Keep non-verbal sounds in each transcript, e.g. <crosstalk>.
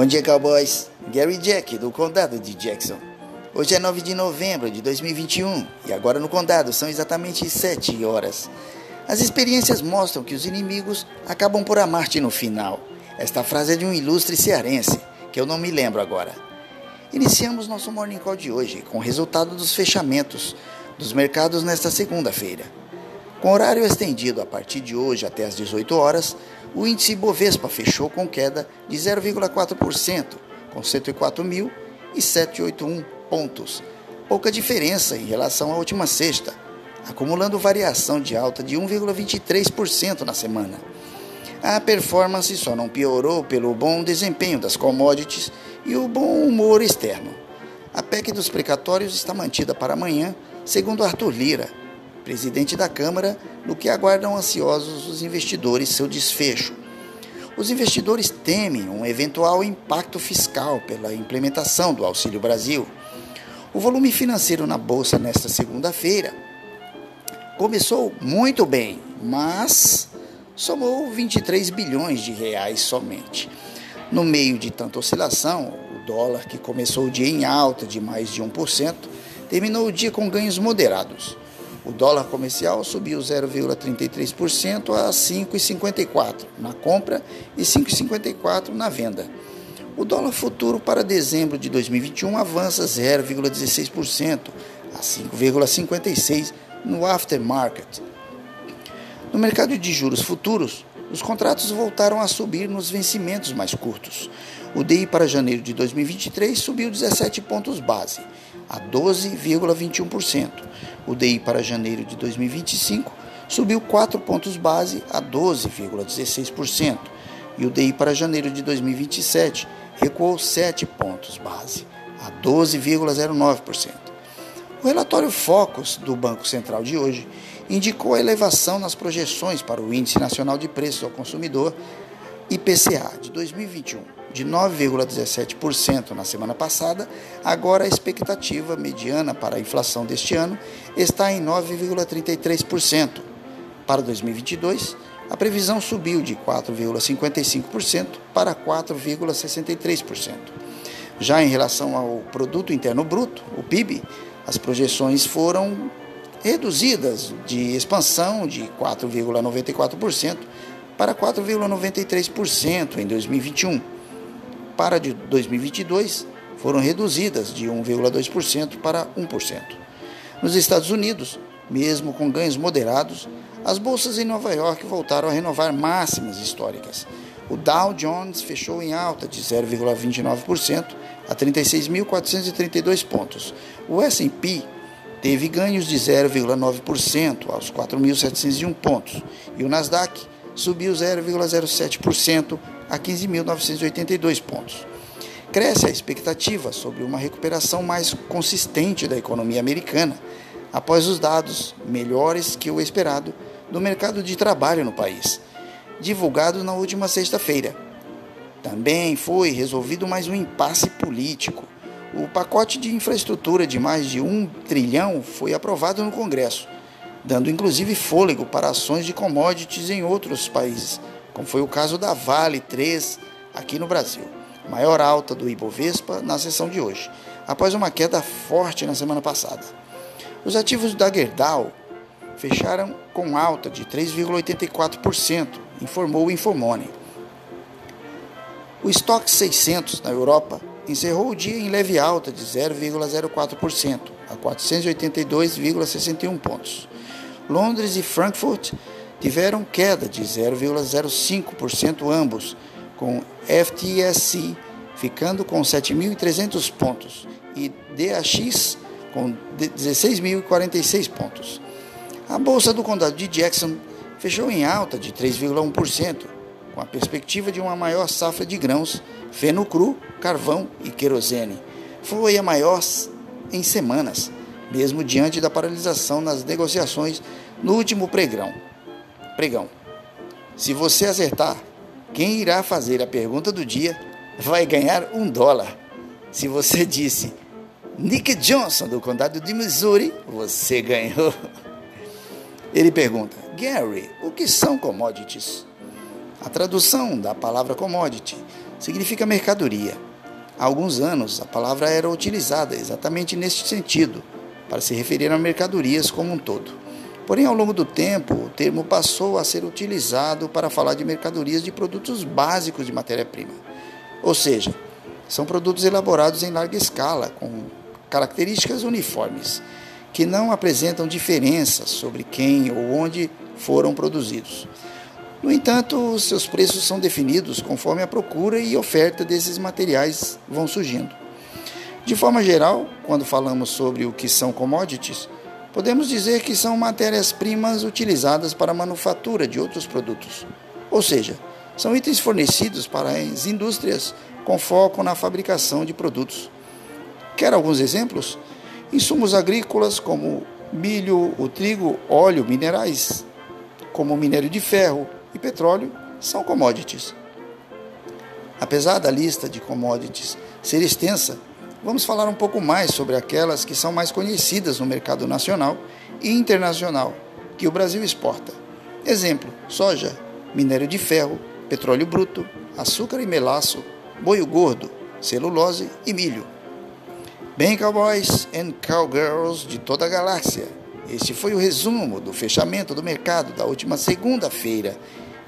Bom dia, cowboys. Gary Jack, do condado de Jackson. Hoje é 9 de novembro de 2021 e agora no condado são exatamente 7 horas. As experiências mostram que os inimigos acabam por amar-te no final. Esta frase é de um ilustre cearense, que eu não me lembro agora. Iniciamos nosso Morning Call de hoje com o resultado dos fechamentos dos mercados nesta segunda-feira. Com horário estendido a partir de hoje até às 18 horas, o índice Bovespa fechou com queda de 0,4%, com 104.781 pontos. Pouca diferença em relação à última sexta, acumulando variação de alta de 1,23% na semana. A performance só não piorou pelo bom desempenho das commodities e o bom humor externo. A PEC dos precatórios está mantida para amanhã, segundo Arthur Lira, presidente da Câmara, no que aguardam ansiosos os investidores seu desfecho. Os investidores temem um eventual impacto fiscal pela implementação do Auxílio Brasil. O volume financeiro na bolsa nesta segunda-feira começou muito bem, mas somou 23 bilhões de reais somente. No meio de tanta oscilação, o dólar, que começou o dia em alta de mais de 1%, terminou o dia com ganhos moderados. O dólar comercial subiu 0,33% a 5,54 na compra e 5,54 na venda. O dólar futuro para dezembro de 2021 avança 0,16% a 5,56 no aftermarket. No mercado de juros futuros, os contratos voltaram a subir nos vencimentos mais curtos. O DI para janeiro de 2023 subiu 17 pontos base, a 12,21%. O DI para janeiro de 2025 subiu 4 pontos base a 12,16%. E o DI para janeiro de 2027 recuou 7 pontos base a 12,09%. O relatório Focus do Banco Central de hoje indicou a elevação nas projeções para o Índice Nacional de Preços ao Consumidor IPCA de 2021 de 9,17% na semana passada, agora a expectativa mediana para a inflação deste ano está em 9,33%. Para 2022, a previsão subiu de 4,55% para 4,63%. Já em relação ao produto interno bruto, o PIB, as projeções foram reduzidas de expansão de 4,94% para 4,93% em 2021. Para de 2022, foram reduzidas de 1,2% para 1%. Nos Estados Unidos, mesmo com ganhos moderados, as bolsas em Nova York voltaram a renovar máximas históricas. O Dow Jones fechou em alta de 0,29% a 36.432 pontos. O S&P teve ganhos de 0,9% aos 4.701 pontos e o Nasdaq subiu 0,07% a 15.982 pontos. Cresce a expectativa sobre uma recuperação mais consistente da economia americana após os dados melhores que o esperado do mercado de trabalho no país, divulgado na última sexta-feira. Também foi resolvido mais um impasse político. O pacote de infraestrutura de mais de um trilhão foi aprovado no Congresso dando inclusive fôlego para ações de commodities em outros países, como foi o caso da Vale 3 aqui no Brasil. Maior alta do Ibovespa na sessão de hoje, após uma queda forte na semana passada. Os ativos da Gerdau fecharam com alta de 3,84%, informou o Infomone. O estoque 600 na Europa encerrou o dia em leve alta de 0,04%, a 482,61 pontos. Londres e Frankfurt tiveram queda de 0,05% ambos, com FTSE ficando com 7.300 pontos e DAX com 16.046 pontos. A bolsa do condado de Jackson fechou em alta de 3,1%, com a perspectiva de uma maior safra de grãos, feno cru, carvão e querosene. Foi a maior em semanas mesmo diante da paralisação nas negociações no último pregão. Pregão. Se você acertar, quem irá fazer a pergunta do dia vai ganhar um dólar. Se você disse Nick Johnson, do condado de Missouri, você ganhou. <laughs> Ele pergunta: Gary, o que são commodities? A tradução da palavra commodity significa mercadoria. Há alguns anos, a palavra era utilizada exatamente neste sentido, para se referir a mercadorias como um todo. Porém, ao longo do tempo, o termo passou a ser utilizado para falar de mercadorias de produtos básicos de matéria-prima. Ou seja, são produtos elaborados em larga escala, com características uniformes, que não apresentam diferenças sobre quem ou onde foram produzidos. No entanto, seus preços são definidos conforme a procura e oferta desses materiais vão surgindo. De forma geral, quando falamos sobre o que são commodities, podemos dizer que são matérias-primas utilizadas para a manufatura de outros produtos, ou seja, são itens fornecidos para as indústrias com foco na fabricação de produtos. Quer alguns exemplos? Insumos agrícolas como milho, o trigo, óleo, minerais, como minério de ferro e petróleo, são commodities. Apesar da lista de commodities ser extensa, vamos falar um pouco mais sobre aquelas que são mais conhecidas no mercado nacional e internacional que o Brasil exporta. Exemplo: soja, minério de ferro, petróleo bruto, açúcar e melaço, boio gordo, celulose e milho. Bem, cowboys and cowgirls de toda a galáxia, este foi o resumo do fechamento do mercado da última segunda-feira.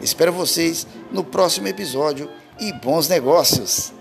Espero vocês no próximo episódio e bons negócios!